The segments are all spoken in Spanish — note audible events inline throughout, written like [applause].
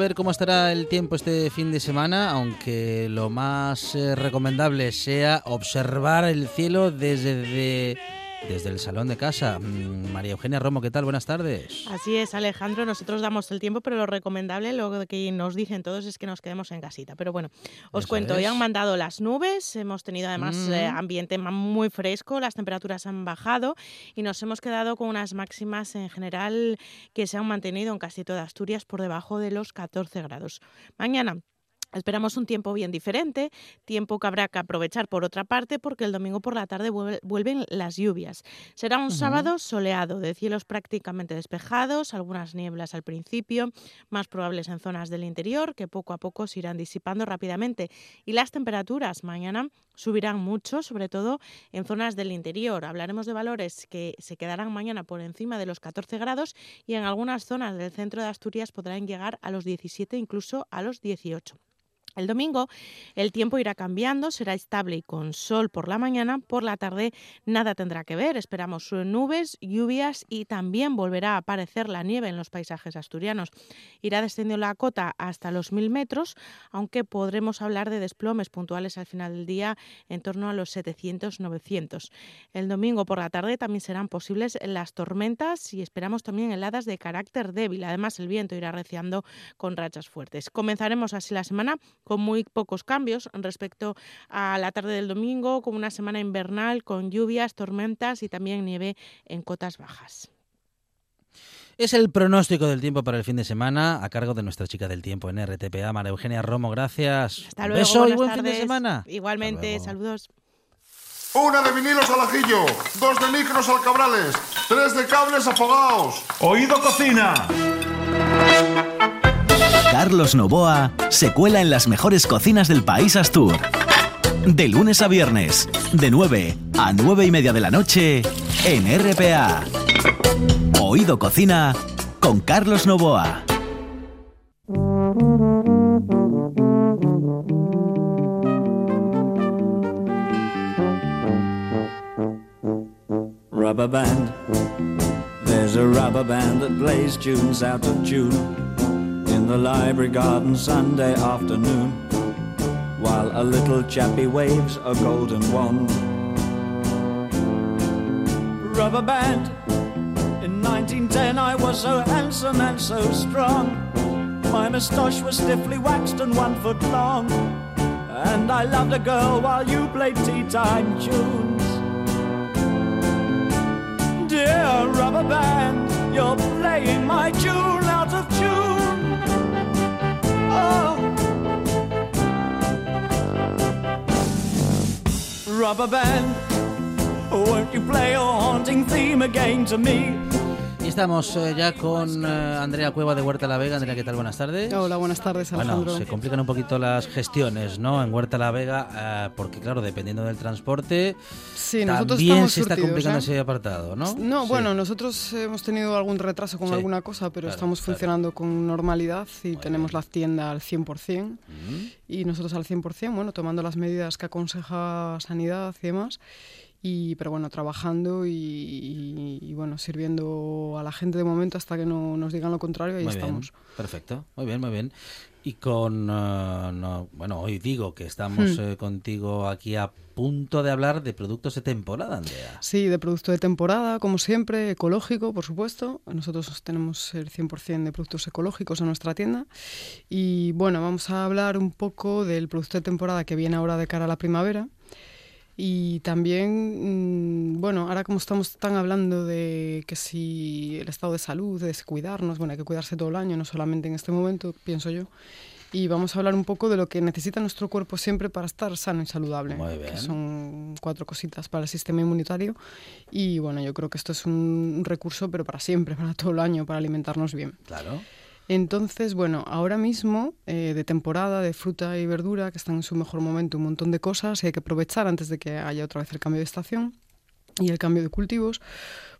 Ver cómo estará el tiempo este fin de semana, aunque lo más eh, recomendable sea observar el cielo desde desde el salón de casa. Mm, María Eugenia Romo, ¿qué tal? Buenas tardes. Así es, Alejandro. Nosotros damos el tiempo, pero lo recomendable, lo que nos dicen todos es que nos quedemos en casita. Pero bueno, os cuento, hoy han mandado las nubes, hemos tenido además eh, mm. ambiente muy fresco, las temperaturas han bajado y nos hemos quedado con unas máximas en general que se han mantenido en casi toda Asturias por debajo de los 14 grados. Mañana Esperamos un tiempo bien diferente, tiempo que habrá que aprovechar por otra parte porque el domingo por la tarde vuelven las lluvias. Será un sábado soleado, de cielos prácticamente despejados, algunas nieblas al principio, más probables en zonas del interior que poco a poco se irán disipando rápidamente y las temperaturas mañana subirán mucho, sobre todo en zonas del interior. Hablaremos de valores que se quedarán mañana por encima de los 14 grados y en algunas zonas del centro de Asturias podrán llegar a los 17, incluso a los 18. El domingo el tiempo irá cambiando, será estable y con sol por la mañana, por la tarde nada tendrá que ver, esperamos nubes, lluvias y también volverá a aparecer la nieve en los paisajes asturianos. Irá descendiendo la cota hasta los mil metros, aunque podremos hablar de desplomes puntuales al final del día en torno a los 700-900. El domingo por la tarde también serán posibles las tormentas y esperamos también heladas de carácter débil. Además el viento irá reciando con rachas fuertes. Comenzaremos así la semana con muy pocos cambios respecto a la tarde del domingo, con una semana invernal con lluvias, tormentas y también nieve en cotas bajas. Es el pronóstico del tiempo para el fin de semana a cargo de nuestra chica del tiempo en RTPA, María Eugenia Romo. Gracias. Hasta luego. Beso y buen fin de semana. Igualmente, saludos. Una de vinilos al ajillo, dos de micros al cabrales, tres de cables afogados. Oído cocina. Carlos Novoa se cuela en las mejores cocinas del país Astur. De lunes a viernes, de 9 a 9 y media de la noche, en RPA. Oído Cocina con Carlos Novoa. Rubber band. There's a rubber band that plays tunes out of tune. The library garden Sunday afternoon while a little chappie waves a golden wand. Rubber band. In 1910 I was so handsome and so strong. My moustache was stiffly waxed and one foot long. And I loved a girl while you played tea time tunes. Dear rubber band, you're playing my tune. Rubber band, won't you play your haunting theme again to me? Estamos eh, ya con eh, Andrea Cueva de Huerta La Vega. Andrea, ¿qué tal? Buenas tardes. Hola, buenas tardes, Alejandro. Bueno, se complican un poquito las gestiones, ¿no? En Huerta La Vega, eh, porque claro, dependiendo del transporte, sí, también se está complicando ese apartado, ¿no? No, bueno, nosotros hemos tenido algún retraso con alguna cosa, pero estamos funcionando con normalidad y tenemos la tienda al 100%. Y nosotros al 100%, bueno, tomando las medidas que aconseja Sanidad y demás y pero bueno trabajando y, bueno sirviendo a la gente de momento hasta que no nos digan lo contrario y ahí estamos. perfecto. Muy bien muy bien. Y con eh, bueno hoy digo que estamos hmm. eh, contigo aquí a punto de hablar de productos de temporada Andrea. Sí de producto de temporada como siempre ecológico por supuesto. Nosotros tenemos el 100% de productos ecológicos en nuestra tienda. Y bueno vamos a hablar un poco del producto de temporada que viene ahora de cara a la primavera Y también, mm, bueno, ahora como estamos tan hablando de que si el estado de salud, de cuidarnos, bueno, hay que cuidarse todo el año, no solamente en este momento, pienso yo. Y vamos a hablar un poco de lo que necesita nuestro cuerpo siempre para estar sano y saludable. Muy bien. Que son cuatro cositas para el sistema inmunitario. Y bueno, yo creo que esto es un recurso, pero para siempre, [laughs] para todo el año, para alimentarnos bien. Claro. Entonces, bueno, ahora mismo eh, de temporada de fruta y verdura, que están en su mejor momento, un montón de cosas y hay que aprovechar antes de que haya otra vez el cambio de estación y el cambio de cultivos,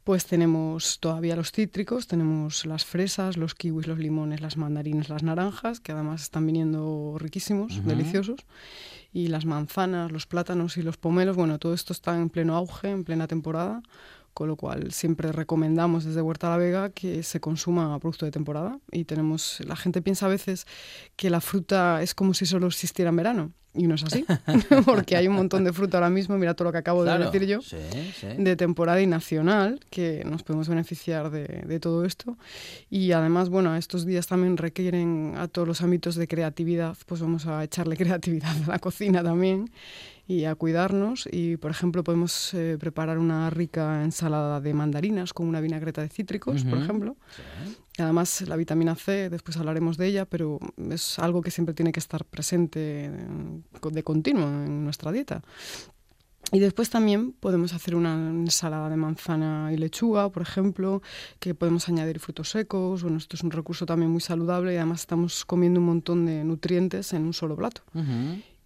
pues tenemos todavía los cítricos, tenemos las fresas, los kiwis, los limones, las mandarinas, las naranjas, que además están viniendo riquísimos, deliciosos, y las manzanas, los plátanos y los pomelos, bueno, todo esto está en pleno auge, en plena temporada con lo cual siempre recomendamos desde Huerta la Vega que se consuma producto de temporada y tenemos la gente piensa a veces que la fruta es como si solo existiera en verano y no es así [laughs] [laughs] porque hay un montón de fruta ahora mismo mira todo lo que acabo de decir yo de temporada y nacional que nos podemos beneficiar de, de, todo esto. Y además bueno estos días también requieren a todos los ámbitos de creatividad pues vamos a echarle [laughs] creatividad a la cocina también y a cuidarnos. Y, por ejemplo, podemos eh, preparar una rica ensalada de mandarinas con una vinagreta de cítricos, por ejemplo. Además, la vitamina C, después hablaremos de ella, pero es algo que siempre tiene que estar presente eh, de continuo en nuestra dieta. Y después también podemos hacer una ensalada de manzana y lechuga, por ejemplo, que podemos añadir frutos secos. Bueno, esto es un recurso también muy saludable y además estamos comiendo un montón de nutrientes en un solo plato.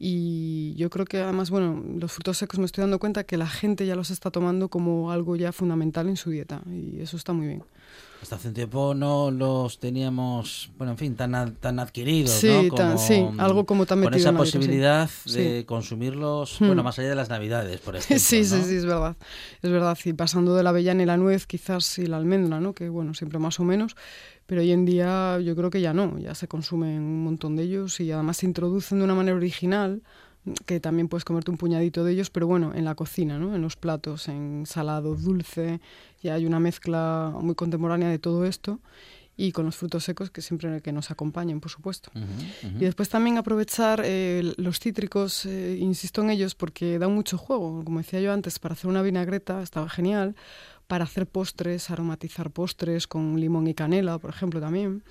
Y yo creo que además, bueno, los frutos secos me estoy dando cuenta que la gente ya los está tomando como algo ya fundamental en su dieta y eso está muy bien. Hasta hace un tiempo no los teníamos, bueno, en fin, tan, tan adquiridos, sí, ¿no? sí, algo como tan Con esa posibilidad de consumirlos, bueno, hmm. más allá de las navidades, por [laughs] ejemplo. Sí, sí, sí, es verdad. Es verdad, y pasando de la avellana y la nuez, quizás, y la almendra, ¿no? Que, bueno, siempre más o menos, pero hoy en día yo creo que ya no, ya se consumen un montón de ellos y además se introducen de una manera original que también puedes comerte un puñadito de ellos, pero bueno, en la cocina, ¿no? en los platos, en salado, dulce, ya hay una mezcla muy contemporánea de todo esto y con los frutos secos que siempre que nos acompañen, por supuesto. Y después también aprovechar eh, los cítricos, eh, insisto en ellos porque da mucho juego, como decía yo antes, para hacer una vinagreta estaba genial, para hacer postres, aromatizar postres con limón y canela, por ejemplo, también.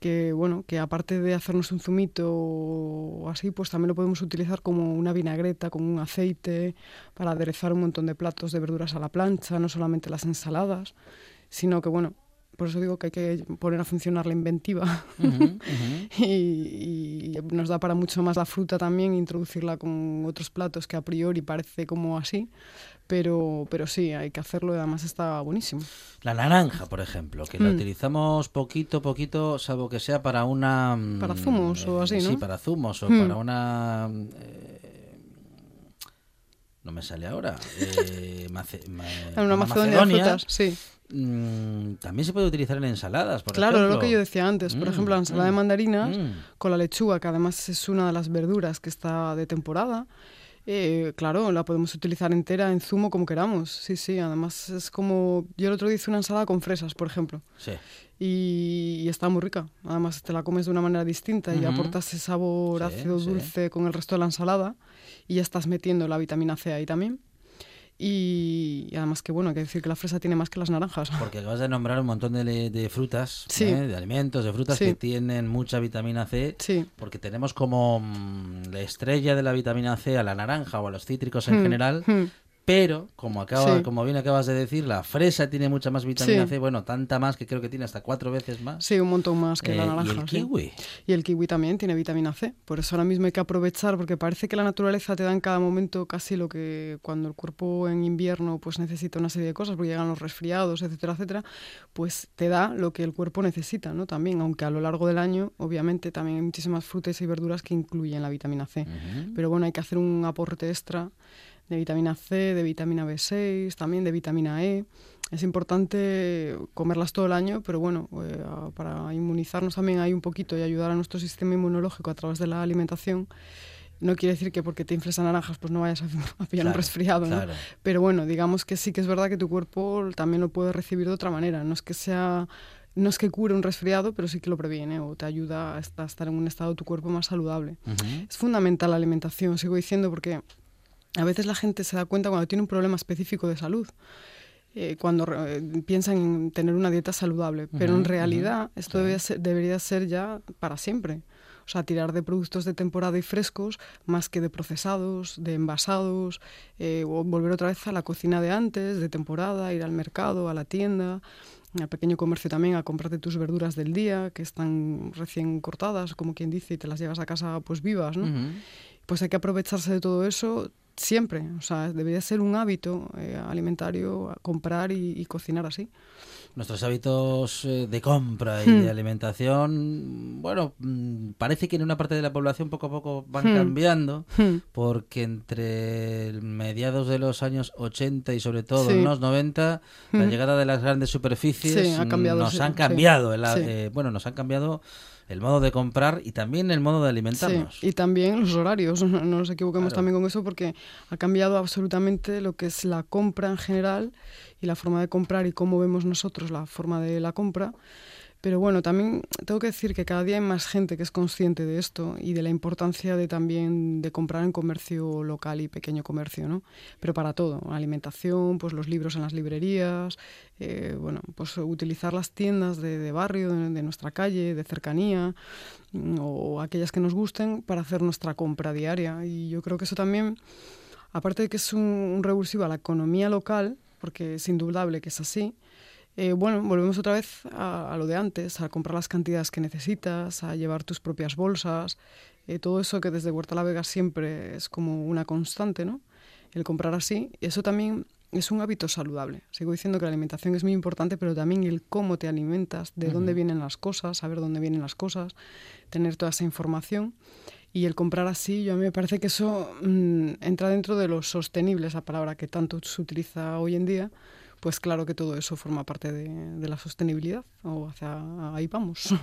Que bueno, que aparte de hacernos un zumito o así, pues también lo podemos utilizar como una vinagreta, con un aceite, para aderezar un montón de platos de verduras a la plancha, no solamente las ensaladas, sino que bueno, por eso digo que hay que poner a funcionar la inventiva [laughs] y, nos da para mucho más la fruta también, introducirla con otros platos que a priori parece como así, pero, pero sí, hay que hacerlo y además está buenísimo. La naranja, por ejemplo, que la mm. utilizamos poquito, poquito, salvo que sea para una... Mm, para zumos o así, ¿no? Sí, para zumos o mm. para una... Eh, no me sale ahora. Eh, [laughs] una, macedonia, de frutas, sí. también se puede utilizar en ensaladas, por claro, lo que yo decía antes. Por ejemplo, la ensalada de mandarinas con la lechuga, que además es una de las verduras que está de temporada. Eh, claro, la podemos utilizar entera en zumo como queramos. Sí, sí, además es como... Yo el otro día hice una ensalada con fresas, por ejemplo. Sí. Y, está muy rica. Además te la comes de una manera distinta y aportas ese sabor ácido dulce con el resto de la ensalada y ya estás metiendo la vitamina C ahí también. Y, además que bueno, hay que decir que la fresa tiene más que las naranjas. [laughs] Porque acabas de nombrar un montón de, frutas, ¿eh? de alimentos, de frutas que tienen mucha vitamina C. Porque tenemos como mm, la estrella de la vitamina C a la naranja o a los cítricos en hmm, general. Hmm pero como acaba, como bien acabas de decir, la fresa tiene mucha más vitamina C, bueno, tanta más que creo que tiene hasta cuatro veces más. Sí, un montón más que la eh, naranja. Y el kiwi. Y el kiwi también tiene vitamina C, por eso ahora mismo hay que aprovechar, porque parece que la naturaleza te da en cada momento casi lo que cuando el cuerpo en invierno pues necesita una serie de cosas, porque llegan los resfriados, etcétera, etcétera, pues te da lo que el cuerpo necesita, ¿no? También, aunque a lo largo del año, obviamente, también hay muchísimas frutas y verduras que incluyen la vitamina C. Pero bueno, hay que hacer un aporte extra de vitamina C, de vitamina B6, también de vitamina E. Es importante comerlas todo el año, pero bueno, eh, para inmunizarnos también hay un poquito y ayudar a nuestro sistema inmunológico a través de la alimentación. No quiere decir que porque te infles a naranjas pues no vayas a, [laughs] pillar un resfriado, ¿no? Pero bueno, digamos que sí que es verdad que tu cuerpo también lo puede recibir de otra manera. No es que sea no es que cure un resfriado, pero sí que lo previene o te ayuda a estar en un estado de tu cuerpo más saludable. Es fundamental la alimentación, sigo diciendo, porque a veces la gente se da cuenta cuando tiene un problema específico de salud. Eh, cuando piensan en tener una dieta saludable, pero en realidad esto debería ser ya para siempre. O sea, tirar de productos de temporada y frescos más que de procesados, de envasados, eh, o volver otra vez a la cocina de antes, de temporada, ir al mercado, a la tienda, al pequeño comercio también a comprarte tus verduras del día, que están recién cortadas, como quien dice, y te las llevas a casa pues vivas, ¿no? Pues hay que aprovecharse de todo eso siempre, o sea, debería ser un hábito eh, alimentario comprar y cocinar así nuestros hábitos eh, de compra y de hmm. alimentación, bueno, mm, parece que en una parte de la población poco a poco van hmm. cambiando, hmm. porque entre mediados de los años 80 y sobre todo en los 90, la llegada de las grandes superficies nos han cambiado, eh, bueno, nos han cambiado el modo de comprar y también el modo de alimentarnos. y también los horarios, [laughs] no, nos equivoquemos también con eso porque ha cambiado absolutamente lo que es la compra en general y la forma de comprar y cómo vemos nosotros la forma de la compra. Pero bueno, también tengo que decir que cada día hay más gente que es consciente de esto y de la importancia de también de comprar en comercio local y pequeño comercio, ¿no? Pero para todo, alimentación, pues los libros en las librerías, eh, bueno, pues utilizar las tiendas de, barrio, de, nuestra calle, de cercanía mm, o aquellas que nos gusten para hacer nuestra compra diaria. Y yo creo que eso también, aparte de que es un, un revulsivo a la economía local, porque es indudable que es así, eh, bueno, volvemos otra vez a, lo de antes, a comprar las cantidades que necesitas, a llevar tus propias bolsas, eh, todo eso que desde Huerta La Vega siempre es como una constante, ¿no? El comprar así, eso también es un hábito saludable. Sigo diciendo que la alimentación es muy importante, pero también el cómo te alimentas, de dónde vienen las cosas, saber dónde vienen las cosas, tener toda esa información. Y el comprar así, yo a mí me parece que eso mm, entra dentro de lo sostenible, esa palabra que tanto se utiliza hoy en día, pues claro que todo eso forma parte de, la sostenibilidad, o hacia ahí vamos.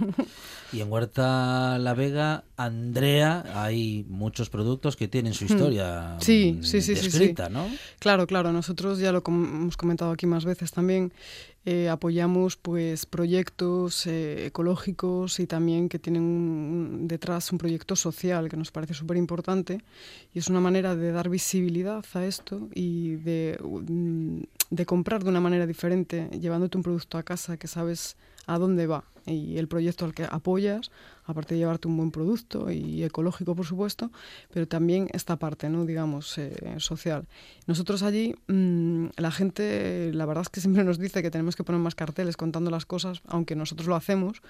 Y en Huerta La Vega, Andrea, hay muchos productos que tienen su historia sí, sí, sí, sí, ¿no? Claro, claro, nosotros ya lo hemos comentado aquí más veces también, eh, apoyamos pues proyectos eh, ecológicos y también que tienen detrás un proyecto social que nos parece súper importante y es una manera de dar visibilidad a esto y de, mm, de comprar de una manera diferente, llevándote un producto a casa que sabes a dónde va y el proyecto al que apoyas, aparte de llevarte un buen producto y ecológico, por supuesto, pero también esta parte, ¿no? digamos, eh, social. Nosotros allí, mm, la gente, la verdad es que siempre nos dice que tenemos que poner más carteles contando las cosas, aunque nosotros lo hacemos,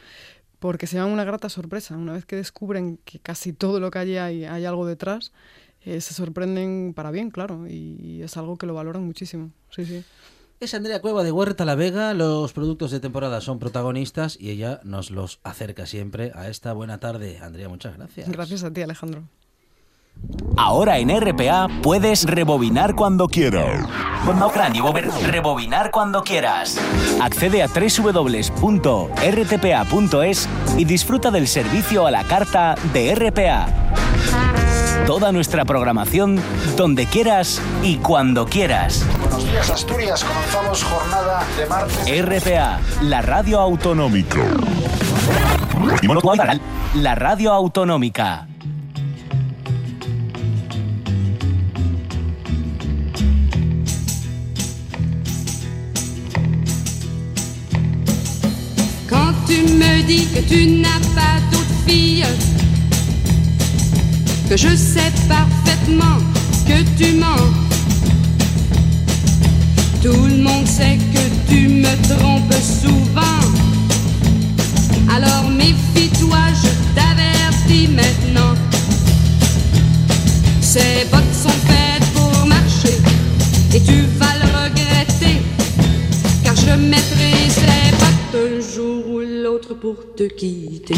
porque se dan una grata sorpresa. Una vez que descubren que casi todo lo que allí hay, hay algo detrás, eh, se sorprenden para bien, claro, y es algo que lo valoran muchísimo. Sí, sí. Es Andrea Cueva de Huerta La Vega. Los productos de temporada son protagonistas y ella nos los acerca siempre a esta buena tarde. Andrea, muchas gracias. Gracias a ti, Alejandro. Ahora en RPA puedes rebobinar cuando quieras. No, rebobinar cuando quieras. Accede a www.rtpa.es y disfruta del servicio a la carta de RPA. Toda nuestra programación donde quieras y cuando quieras. Buenos días Asturias, comenzamos jornada de martes. RPA, la radio autonómica. La radio autonómica. Quand tu me dis que tu n'as pas d'autre fille que je sais parfaitement que tu mens. Tout le monde sait que tu me trompes souvent. Alors méfie-toi, je t'avertis maintenant. Ces bottes sont faites pour marcher et tu vas le regretter. Car je mettrai ces bottes un jour ou l'autre pour te quitter.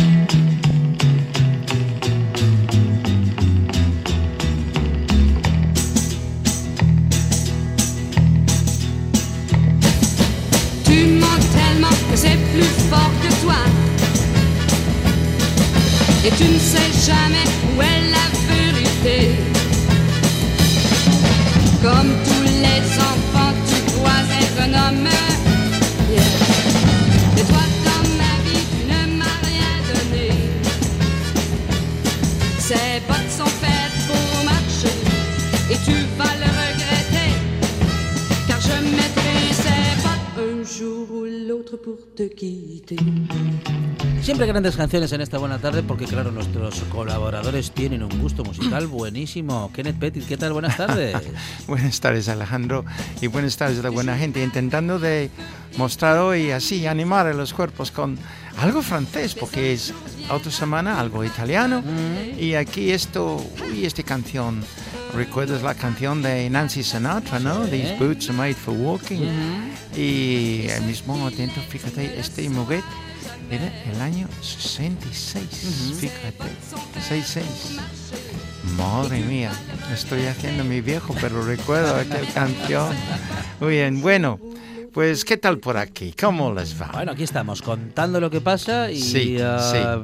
Plus fort que toi. Et tu ne sais jamais où est la vérité. Comme tous les enfants, tu dois être un homme. Et toi, dans ma vie, tu ne m'as rien donné. Ces bottes Siempre grandes canciones en esta buena tarde porque claro, nuestros colaboradores tienen un gusto musical [clears throat] buenísimo. Kenneth Petit, ¿qué tal? Buenas tardes. [laughs] buenas tardes Alejandro y buenas tardes a la buena gente intentando de mostrar hoy así, animar a los cuerpos con algo francés porque es otra semana algo italiano mm. y aquí esto, uy, esta canción ¿Recuerdas la canción de Nancy Sinatra, no? These boots are made for walking. Y al mismo tiempo, fíjate, este mujer era el año 66, fíjate, 66. Madre mía, estoy haciendo mi viejo, pero recuerdo aquella canción. Muy bien, bueno, pues ¿qué tal por aquí? ¿Cómo les va? Bueno, aquí estamos contando lo que pasa y sí, uh,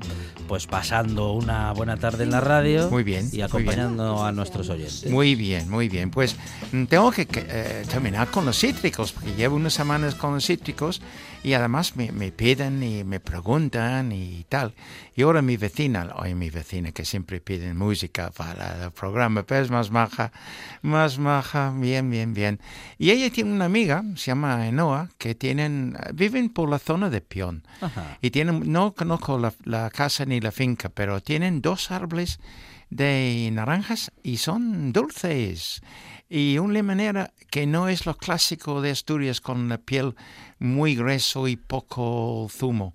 pues pasando una buena tarde en la radio. Muy bien. Y acompañando a nuestros oyentes. Muy bien, muy bien. Pues mm, tengo que eh, terminar con los cítricos, porque llevo unas semanas con los cítricos y además me, me, piden y me preguntan y tal. Y ahora mi vecina, hoy mi vecina que siempre piden música para el programa, pero es más maja, más maja, bien, bien, bien. Y ella tiene una amiga, se llama Enoa, que tienen, viven por la zona de Pion. Y tienen, no conozco la, la casa ni la finca, pero tienen dos árboles de naranjas y son dulces y un limonero que no es lo clásico de Asturias con la piel muy grueso y poco zumo.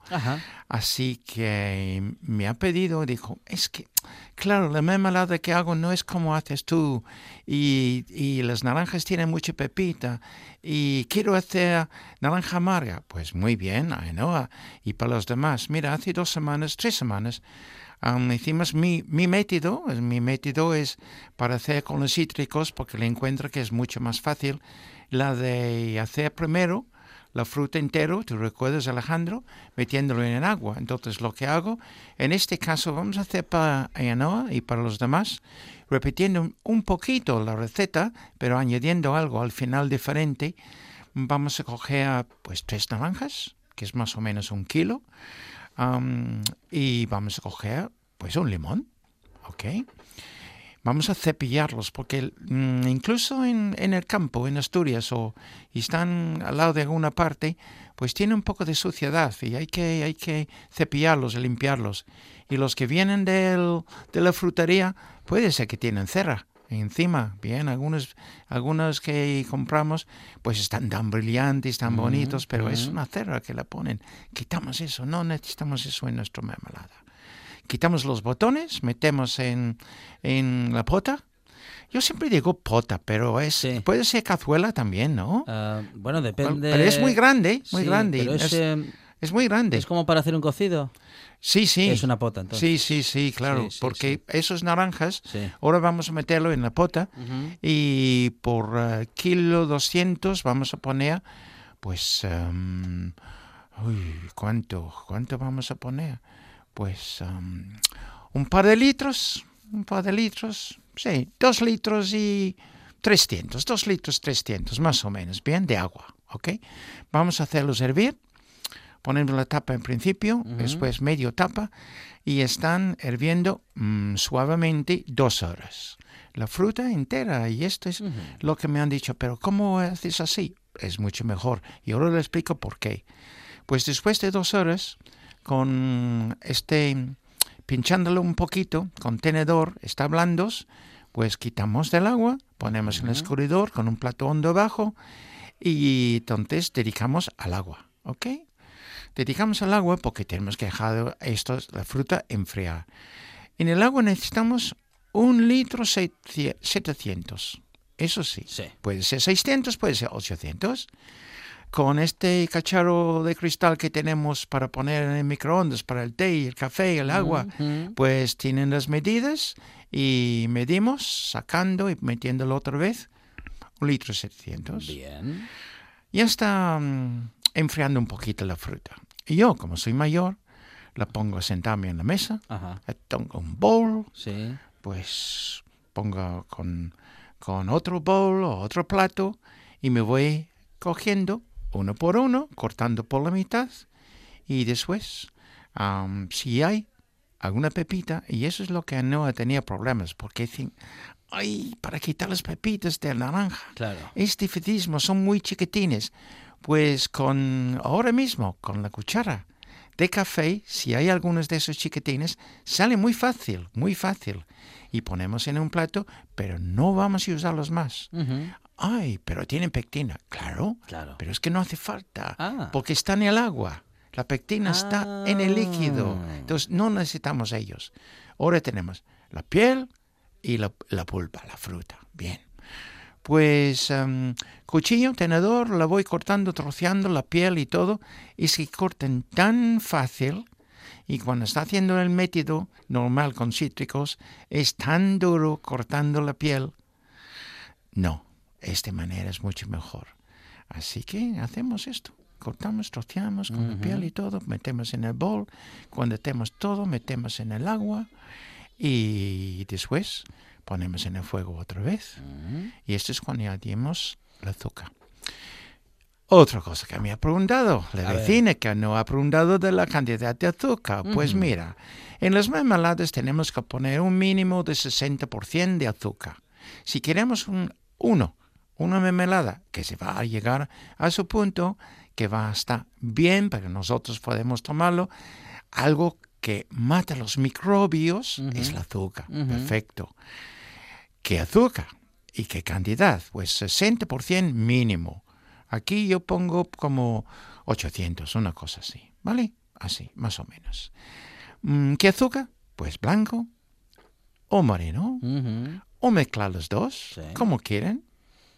Así que me ha pedido, dijo, es que, claro, la mermelada que hago no es como haces tú y, y las naranjas tienen mucha pepita y quiero hacer naranja amarga. Pues muy bien, Ainhoa. Y para los demás, mira, hace dos semanas, tres semanas, Um, hicimos mi, mi método, mi método es para hacer con los cítricos, porque le encuentro que es mucho más fácil, la de hacer primero la fruta entero, ¿te recuerdas Alejandro? Metiéndolo en el agua. Entonces lo que hago, en este caso vamos a hacer para Ayanoa y para los demás, repitiendo un poquito la receta, pero añadiendo algo al final diferente. Vamos a coger pues tres naranjas, que es más o menos un kilo y vamos a coger pues un limón, ¿ok? Vamos a cepillarlos porque mm, incluso en, en, el campo, en Asturias, o están al lado de alguna parte, pues tiene un poco de suciedad y hay que, hay que cepillarlos y limpiarlos. Y los que vienen del, de la frutería, puede ser que tienen cera encima. Bien, algunos, algunos que compramos pues están tan brillantes, tan bonitos, pero es una cerra que la ponen. Quitamos eso, no necesitamos eso en nuestra mermelada. Quitamos los botones, metemos en, en la pota. Yo siempre digo pota, pero es puede ser cazuela también, ¿no? Ah, bueno, depende. Pero es muy grande, muy grande. es, es muy grande. ¿Es como para hacer un cocido? Sí, sí. Es una pota, entonces. Sí, sí, sí, claro. porque esos naranjas, ahora vamos a meterlo en la pota y por uh, kilo 200 vamos a poner, pues, um, uy, ¿cuánto? ¿Cuánto vamos a poner? Pues um, un par de litros, un par de litros, sí, dos litros y 300, dos litros 300, más o menos, bien, de agua, ¿ok? Vamos a hacerlos hervir ponemos la tapa en principio, después medio tapa y están hirviendo mm, suavemente dos horas. La fruta entera y esto es lo que me han dicho, pero ¿cómo haces así? Es mucho mejor y ahora le explico por qué. Pues después de dos horas, con este, pinchándolo un poquito, con tenedor, está blandos, pues quitamos del agua, ponemos en el escurridor con un plato hondo abajo y entonces dedicamos al agua, ¿ok? Dedicamos al agua porque tenemos que dejar esto, la fruta enfriar. En el agua necesitamos un litro 700. Eso sí. Puede ser 600, puede ser 800. Con este cacharro de cristal que tenemos para poner en el microondas para el té, el café, el agua, pues tienen las medidas y medimos sacando y metiéndolo otra vez. Un litro 700. Bien. Ya está mm, enfriando un poquito la fruta. Y yo, como soy mayor, la pongo a sentarme en la mesa, tengo un bowl, pues pongo con, con otro bowl o otro plato y me voy cogiendo uno por uno, cortando por la mitad y después, si hay alguna pepita, y eso es lo que no tenía problemas, porque dicen, ay, para quitar las pepitas del naranja, claro. es dificilísimo, son muy chiquitines Pues con ahora mismo, con la cuchara de café, si hay algunos de esos chiquitines, sale muy fácil, muy fácil. Y ponemos en un plato, pero no vamos a usarlos más. Ay, pero tienen pectina. Claro, claro. pero es que no hace falta, Ah. porque está en el agua. La pectina está en el líquido. Ah. Entonces no necesitamos ellos. Ahora tenemos la piel y la, la pulpa, la fruta. Bien. Pues em, cuchillo, tenedor, la voy cortando, troceando la piel y todo. Y se corten tan fácil. Y cuando está haciendo el método normal con cítricos, es tan duro cortando la piel. No, esta manera es mucho mejor. Así que hacemos esto. Cortamos, troceamos con la piel y todo, metemos en el bol. Cuando tenemos todo, metemos en el agua y después ponemos en el fuego otra vez. Y esto es cuando añadimos el azúcar. Otra cosa que me ha preguntado la A ver. vecina que no ha preguntado de la cantidad de azúcar. Pues mira, en las mermeladas tenemos que poner un mínimo de 60% de azúcar. Si queremos un uno, una mermelada que se va a llegar a su punto, que va a estar bien para que nosotros podemos tomarlo, algo que mata los microbios es el azúcar. Perfecto. ¿Qué azúcar? ¿Y qué cantidad? Pues 60% mínimo. Aquí yo pongo como 800, una cosa así, ¿vale? Así, más o menos. Mm, ¿Qué azúcar? Pues blanco o moreno, o mezclar los dos, Sí. como quieren.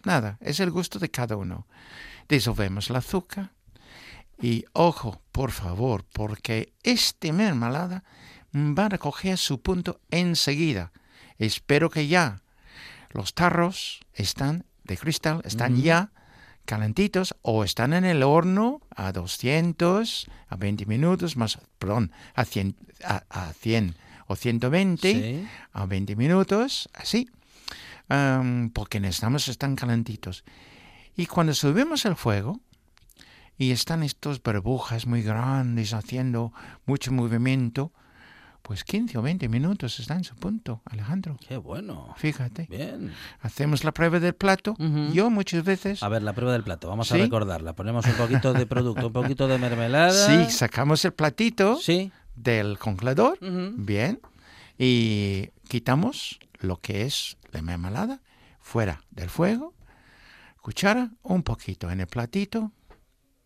Nada, es el gusto de cada uno. Disolvemos el azúcar y ojo, por favor, porque este mermelada va a recoger su punto enseguida. Espero que ya los tarros están de cristal, están ya calentitos o están en el horno a 200, a 20 minutos, más, perdón, a 100, a, a 100 o 120 Sí. a 20 minutos, así, am, porque necesitamos están calentitos. Y cuando subimos el fuego y están estos burbujas muy grandes haciendo mucho movimiento, pues 15 o 20 minutos está en su punto, Alejandro. Qué bueno. Fíjate. Bien. Hacemos la prueba del plato. Yo muchas veces... A ver, la prueba del plato. Vamos a recordarla. Ponemos un poquito de producto, un poquito de mermelada. Sí, sacamos el platito Sí. del congelador. Bien. Y quitamos lo que es la mermelada fuera del fuego. Cuchara, un poquito en el platito.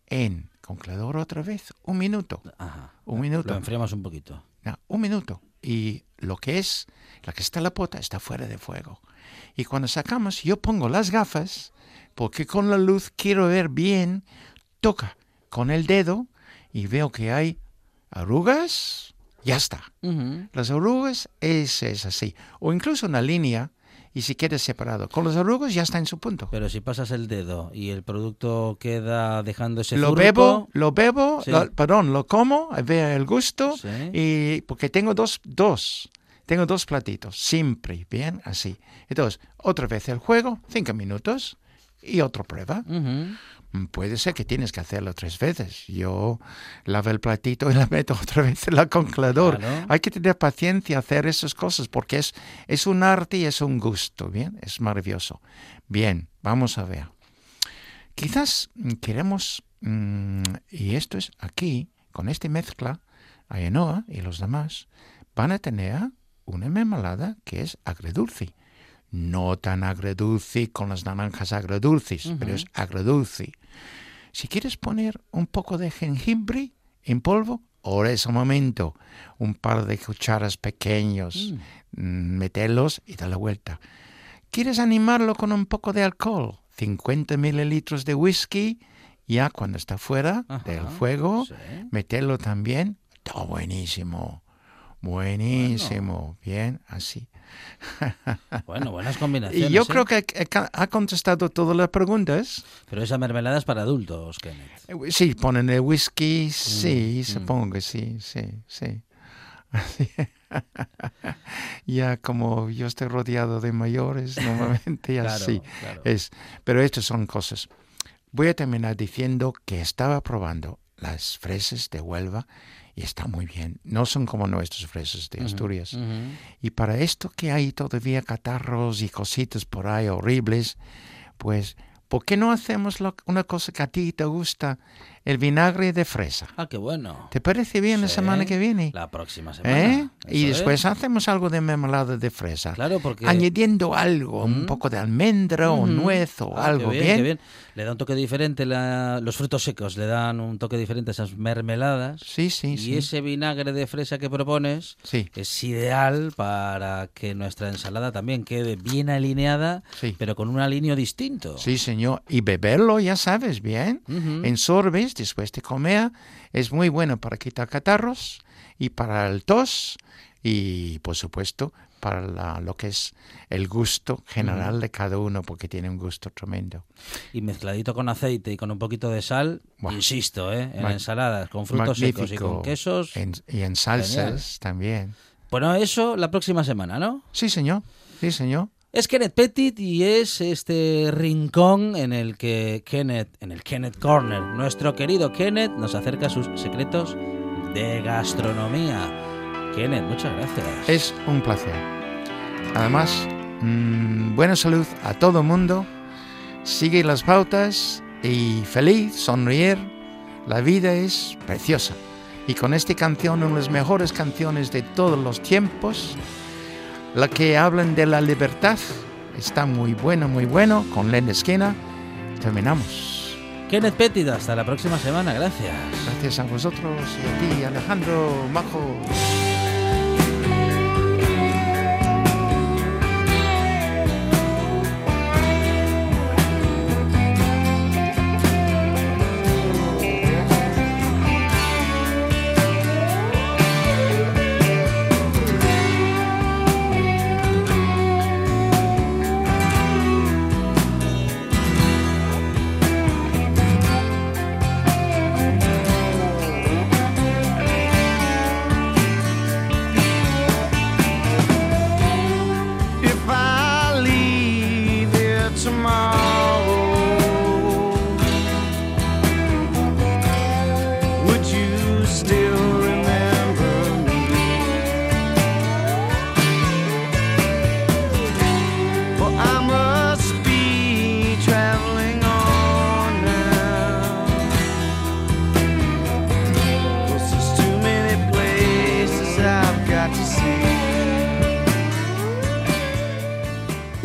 En congelador otra vez. Un minuto. Ajá. Un minuto. Lo enfriamos un poquito. No, un minuto. Y lo que es, la que está en la pota, está fuera de fuego. Y cuando sacamos, yo pongo las gafas, porque con la luz quiero ver bien, toca con el dedo y veo que hay arrugas, ya está. Ujú. Las arrugas es, es así. O incluso una línea, y si quieres separado. Con las arrugas ya está en su punto. Pero si pasas el dedo y el producto queda dejando ese Lo bebo, lo bebo, Sí. lo- perdón, lo como, veo el gusto, Sí. y porque tengo dos, dos, tengo dos platitos, siempre, bien, así. Entonces, otra vez el juego, cinco minutos, y otra prueba. Puede ser que tienes que hacerlo tres veces. Yo lavo el platito y la meto [laughs] otra vez en el congelador. Claro. Hay que tener paciencia hacer esas cosas porque es, es un arte y es un gusto, ¿bien? Es maravilloso. Bien, vamos a ver. Quizás queremos, mm, y esto es aquí, con esta mezcla, Ainhoa y los demás van a tener una mermelada que es agredulce. No tan agredulce con las naranjas agredulces, pero es agredulce. Si quieres poner un poco de jengibre en polvo, ahora es el momento. Un par de cucharas pequeños, mm, meterlos y dar la vuelta. ¿Quieres animarlo con un poco de alcohol? 50 mililitros de whisky, ya cuando está fuera Ajá, del fuego, sí. meterlo también. Está buenísimo. Buenísimo. Bien, así. Bueno, buenas combinaciones. [laughs] Y yo ¿eh? creo que ha- contestado todas las preguntas. Pero esa mermelada es para adultos, Kenneth. Eh, Sí, ponen el whisky, sí, mm. supongo que sí, sí, sí. [laughs] Ya como yo estoy rodeado de mayores, [laughs] normalmente Claro, así claro. es. Pero estas son cosas. Voy a terminar diciendo que estaba probando las fresas de Huelva y está muy bien. No son como nuestras fresas de Asturias. Y para esto que hay todavía catarros y cositas por ahí horribles, pues ¿por qué no hacemos lo- una cosa que a ti te gusta? El vinagre de fresa. Ah, qué bueno. ¿Te parece bien la Sí, semana que viene? La próxima semana. ¿Eh? Y después es. hacemos algo de mermelada de fresa. Claro, porque... Añadiendo algo, un poco de almendra o Mm. nuez o Ah, algo qué bien. qué bien. Le da un toque diferente, la- los frutos secos le dan un toque diferente a esas mermeladas. Sí, sí, y sí. ese vinagre de fresa que propones Sí. es ideal para que nuestra ensalada también quede bien alineada, Sí. pero con un alineo distinto. Sí, señor. Y beberlo, ya sabes, bien. Ujú. En sorbes, después de comer, es muy bueno para quitar catarros y para el tos y, por supuesto, para la- lo que es el gusto general de cada uno, porque tiene un gusto tremendo. Y mezcladito con aceite y con un poquito de sal, insisto, ¿eh? en Mag- ensaladas, con frutos secos y con quesos. En- y en salsas Genial. también. Bueno, eso la próxima semana, ¿no? Sí, señor. Sí, señor. Es Kenneth Petit y es este rincón en el que Kenneth, en el Kenneth Corner, nuestro querido Kenneth nos acerca sus secretos de gastronomía. Kenneth, muchas gracias. Es un placer. Además, mm, buena salud a todo mundo. Sigue las pautas y feliz, sonreír. La vida es preciosa. Y con esta canción, una de las mejores canciones de todos los tiempos, la que hablan de la libertad, está muy bueno, muy bueno, con Len Esquina. Terminamos. Kenneth Petit, hasta la próxima semana, gracias. Gracias a vosotros y a ti, Alejandro Majo.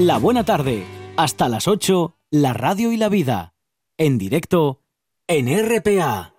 La buena tarde. Hasta las 8, la radio y la vida. En directo en RPA.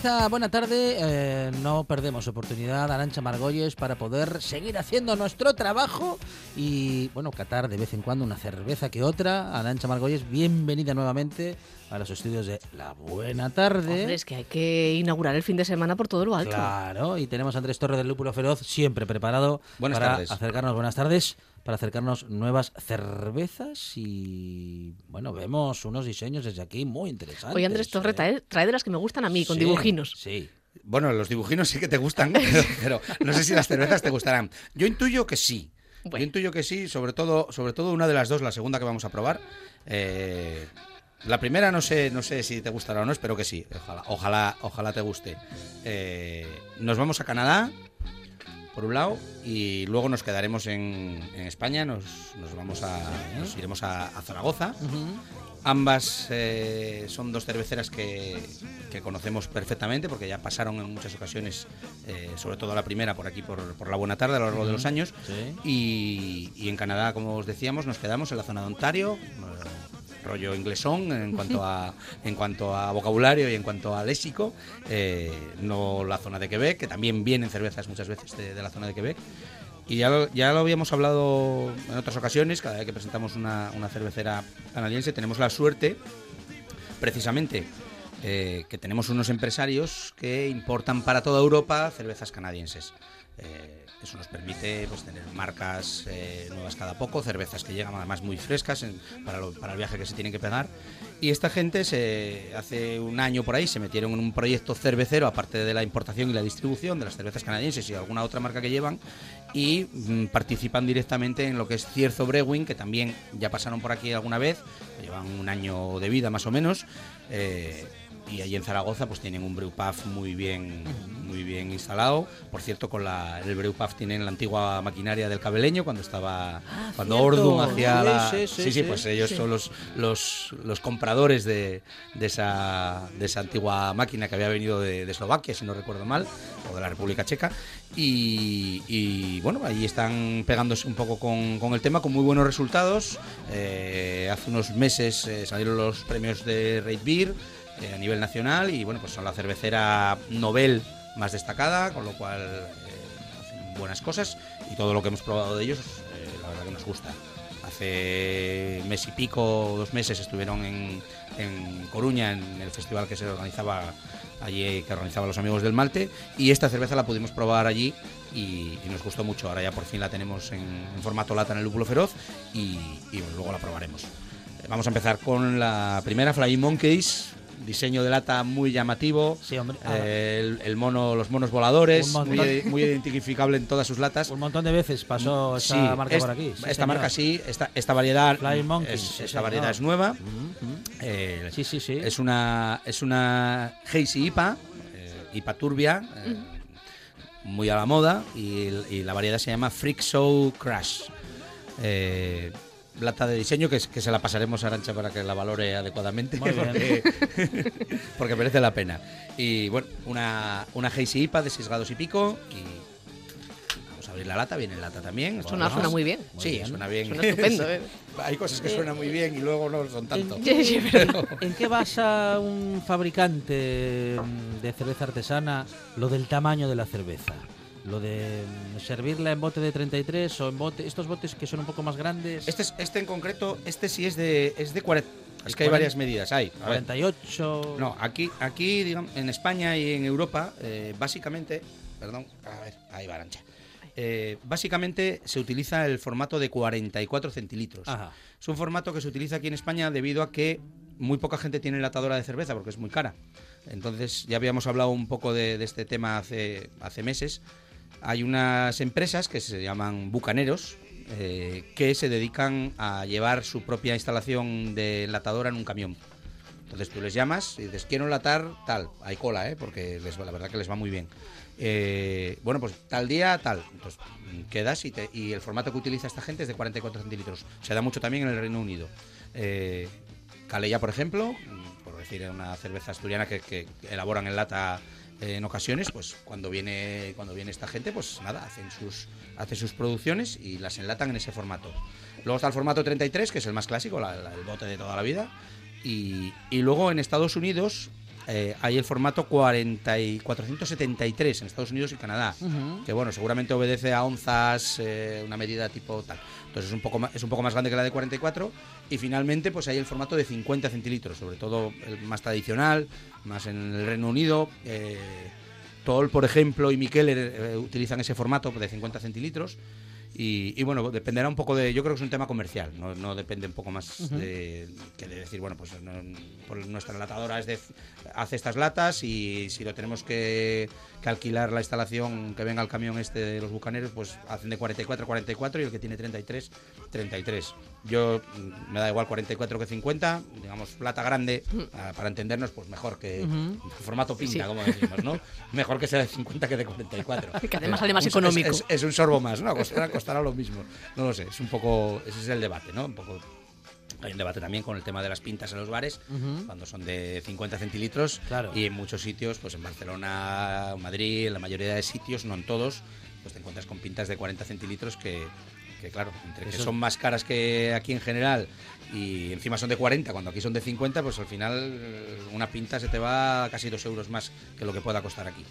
Esta buena tarde eh, no perdemos oportunidad, Arancha Margolles, para poder seguir haciendo nuestro trabajo y, bueno, catar de vez en cuando una cerveza que otra. Arancha Margolles, bienvenida nuevamente a los estudios de La Buena Tarde. Hombre, es que hay que inaugurar el fin de semana por todo lo alto. Claro, y tenemos a Andrés Torre del Lúpulo Feroz siempre preparado Buenas para tardes. acercarnos, buenas tardes, para acercarnos nuevas cervezas y, bueno, vemos unos diseños desde aquí muy interesantes. Oye, Andrés Torre, ¿eh? trae, de las que me gustan a mí, con Sí, dibujinos. Sí, Bueno, los dibujinos sí que te gustan, [laughs] pero, pero no sé si las cervezas te gustarán. Yo intuyo que sí. Yo intuyo que sí, sobre todo, sobre todo una de las dos, la segunda que vamos a probar. Eh, la primera no sé, no sé si te gustará o no, espero que sí. Ojalá, ojalá, ojalá te guste. Eh, nos vamos a Canadá, por un lado, y luego nos quedaremos en, en España, nos, nos vamos a, nos iremos a, a Zaragoza. Ambas eh, son dos cerveceras que, que conocemos perfectamente porque ya pasaron en muchas ocasiones, eh, sobre todo la primera por aquí, por, por la Buena Tarde a lo largo de los años. sí. Y, y en Canadá, como os decíamos, nos quedamos en la zona de Ontario, eh, rollo inglesón en cuanto a, [laughs] en cuanto a vocabulario y en cuanto a léxico, eh, no la zona de Quebec, que también vienen cervezas muchas veces de, de la zona de Quebec. Y ya lo, ya lo habíamos hablado en otras ocasiones, cada vez que presentamos una, una cervecera canadiense, tenemos la suerte, precisamente, eh, que tenemos unos empresarios que importan para toda Europa cervezas canadienses. Eh, eso nos permite pues, tener marcas eh, nuevas cada poco, cervezas que llegan además muy frescas para, el viaje que se tienen que pegar. Y esta gente hace un año por ahí se metieron en un proyecto cervecero, aparte de la importación y la distribución de las cervezas canadienses y alguna otra marca que llevan, y mm, participan directamente en lo que es Cierzo Brewing, que también ya pasaron por aquí alguna vez, llevan un año de vida más o menos. Y allí en Zaragoza pues tienen un brewpub muy bien muy bien instalado. Por cierto con la el brewpub tienen la antigua maquinaria del cabeleño cuando estaba cuando cierto. Ordun hacía Sí, la sí, sí, sí. pues ellos son los los los compradores de, de esa de esa antigua máquina que había venido de, de Eslovaquia si no recuerdo mal o de la República Checa. Y, y, bueno ahí están pegándose un poco con, con el tema con muy buenos resultados. Eh, hace unos meses eh, salieron los premios de Rate Beer eh, a nivel nacional y bueno, pues son la cervecera novel más destacada, con lo cual eh, hacen buenas cosas y todo lo que hemos probado de ellos, eh, la verdad que nos gusta. Hace mes y pico, dos meses estuvieron en, en Coruña, en el festival que se organizaba allí, que organizaban los amigos del Malte, y esta cerveza la pudimos probar allí y, y nos gustó mucho. Ahora ya por fin la tenemos en, en formato lata en el lúpulo feroz y, y, luego la probaremos. Vamos a empezar con la primera, Flying Monkeys. Diseño de lata muy llamativo. Eh, el, el mono, los monos voladores, muy, muy identificable en todas sus latas. Un montón de veces pasó esa Sí, marca es- por aquí. sí, esta señor. marca sí, esta, esta variedad, Monkeys, es- sí, esta variedad es nueva. Eh, Es una es una Hazy IPA, eh, IPA turbia, muy a la moda y, y la variedad se llama Freak Show Crash. Eh, lata de diseño que, es- que se la pasaremos a Arancha para que la valore adecuadamente Muy bien. porque, [laughs] porque merece la pena. Y bueno, una, una Hazy IPA de 6 grados y pico y vamos a abrir la lata, viene en lata también. Suena- suena muy bien. Sí, bien. suena bien. Suena estupendo, [laughs] ¿eh? Hay cosas que suenan muy bien y luego no son tanto. [laughs] ¿En qué basa un fabricante de cerveza artesana lo del tamaño de la cerveza? Lo de mm, servirla en bote de 33 o en bote, estos botes que son un poco más grandes. Este, es- este en concreto, este sí es de, es de 40. Es ¿Es que hay 40? varias medidas. Hay. a ver. 48. No, aquí, aquí digamos, en España y en Europa, eh, básicamente. Perdón, a ver, ahí va Arancha. Eh, básicamente se utiliza el formato de 44 centilitros. Ajá. Es un formato que se utiliza aquí en España debido a que muy poca gente tiene latadora de cerveza porque es muy cara. Entonces, ya habíamos hablado un poco de, de este tema hace, hace meses. Hay unas empresas que se llaman bucaneros eh, que se dedican a llevar su propia instalación de latadora en un camión. Entonces tú les llamas y dices, quiero latar tal. Hay cola, ¿eh? porque les la verdad que les va muy bien. Eh, bueno, pues tal día, tal. Entonces quedas y, te- y el formato que utiliza esta gente es de 44 centilitros. Se da mucho también en el Reino Unido. Eh, Calella, por ejemplo, por decir una cerveza asturiana que, que elaboran en lata en ocasiones, pues cuando viene cuando viene esta gente, pues nada, hacen sus hacen sus producciones y las enlatan en ese formato. Luego está el formato 33, que es el más clásico, el bote de toda la vida. Y, y luego en Estados Unidos eh, hay el formato 40 y 473 en Estados Unidos y Canadá. Que bueno, seguramente obedece a onzas, eh, una medida tipo tal. Entonces es un, poco más, es un poco más grande que la de 44. Y finalmente pues hay el formato de 50 centilitros, sobre todo el más tradicional, más en el Reino Unido. Eh, Toll, por ejemplo, y Mikeller eh, utilizan ese formato de 50 centilitros. Y, y, bueno, dependerá un poco de. Yo creo que es un tema comercial, no, no depende un poco más de, que de decir, bueno, pues no- por nuestra latadora es de, hace estas latas y si lo tenemos que, que alquilar la instalación que venga el camión este de los bucaneros, pues hacen de 44 44 y el que tiene 33, 33. Yo mm, me da igual 44 que 50, digamos, lata grande, ah, para entendernos, pues mejor que formato pinta, sí. como decimos, ¿no? [laughs] Mejor que sea de 50 que de 44. [laughs] Que además sale más Un- es- económico. Es, es un sorbo más, ¿no? Costará, costará lo mismo. No lo sé, es un poco. Ese es el debate, ¿no? Un poco. Hay un debate también con el tema de las pintas en los bares, cuando son de 50 centilitros. Claro. Y en muchos sitios, pues en Barcelona, Madrid, en la mayoría de sitios, no en todos, pues te encuentras con pintas de 40 centilitros que, que claro, entre que son más caras que aquí en general y encima son de 40, cuando aquí son de 50, pues al final eh, una pinta se te va a casi dos euros más que lo que pueda costar aquí.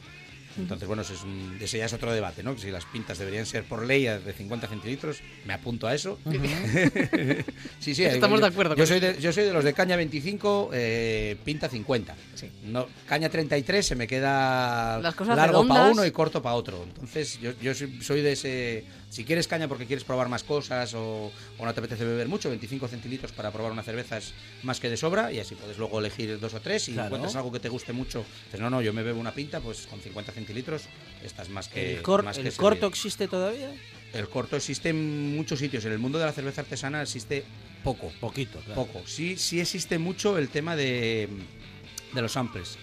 Entonces, bueno, ese, es un- ese ya es otro debate, ¿no? Que si las pintas deberían ser por ley de 50 centilitros, me apunto a eso. [laughs] sí, sí, Estamos yo- de acuerdo Yo con soy de, yo soy de los de caña 25, eh, pinta 50. No, caña 33 se me queda largo para uno y corto para otro. Entonces, yo, yo soy, de ese. Si quieres caña porque quieres probar más cosas o, o no te apetece beber mucho, 25 centilitros para probar una cerveza es más que de sobra y así puedes luego elegir dos o tres. Si Claro. encuentras algo que te guste mucho, dices, no, no, yo me bebo una pinta, pues con 50 centilitros estás más que. ¿El, cor- más que el servido. corto existe todavía? El corto existe en muchos sitios. En el mundo de la cerveza artesana existe poco. Poquito, claro. Poco. Sí, sí existe mucho el tema de, de los samples.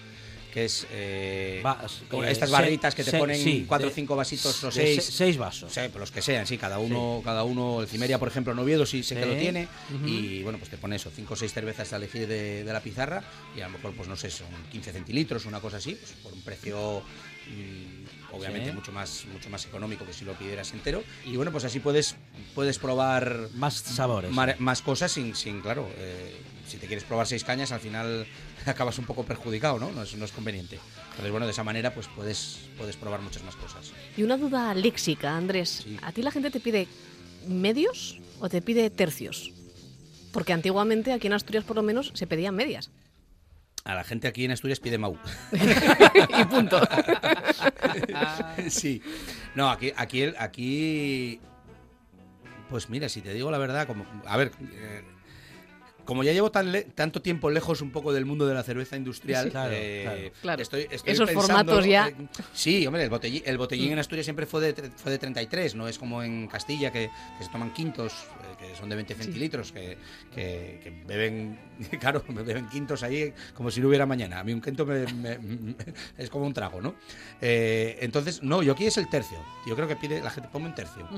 Que es eh, eh, estas se- barritas que te se- ponen sí, cuatro o cinco vasitos o seis. se- seis vasos. Sí, pues los que sean, sí, cada uno, cada uno, el Cimeria, por ejemplo, en Oviedo sí sé que lo tiene. Y bueno, pues te pone eso, cinco o seis cervezas a elegir de, de la pizarra. Y a lo mejor, pues no sé, son 15 centilitros, una cosa así, pues por un precio. Mm, obviamente Sí. mucho más mucho más económico que si lo pidieras entero y bueno pues así puedes puedes probar Más sabores. mar- más cosas sin, sin claro, eh, si te quieres probar seis cañas, al final [laughs] acabas un poco perjudicado, ¿no? No es, no es conveniente. Entonces, bueno, de esa manera, pues puedes, puedes probar muchas más cosas. Y una duda léxica, Andrés. ¿A ti la gente te pide medios o te pide tercios? Porque antiguamente aquí en Asturias por lo menos se pedían medias. A la gente aquí en Asturias pide Mau. [laughs] y punto. sí. No, aquí, aquí, aquí. Pues mira, si te digo la verdad, como. A ver. eh, como ya llevo tan le- tanto tiempo lejos un poco del mundo de la cerveza industrial, Sí, claro, eh, claro. Estoy, estoy Esos pensando, formatos ya- eh, sí, hombre, el botellín, el botellín Mm. en Asturias siempre fue de, tre- fue de 33, no es como en Castilla que, que se toman quintos, eh, que son de 20 centilitros, que, que- que beben, [laughs] claro, me [laughs] beben quintos ahí como si no hubiera mañana. A mí un quinto me- me- me- [laughs] es como un trago, ¿no? Eh, entonces, no, yo aquí es el tercio. Yo creo que pide la gente, ponme un tercio.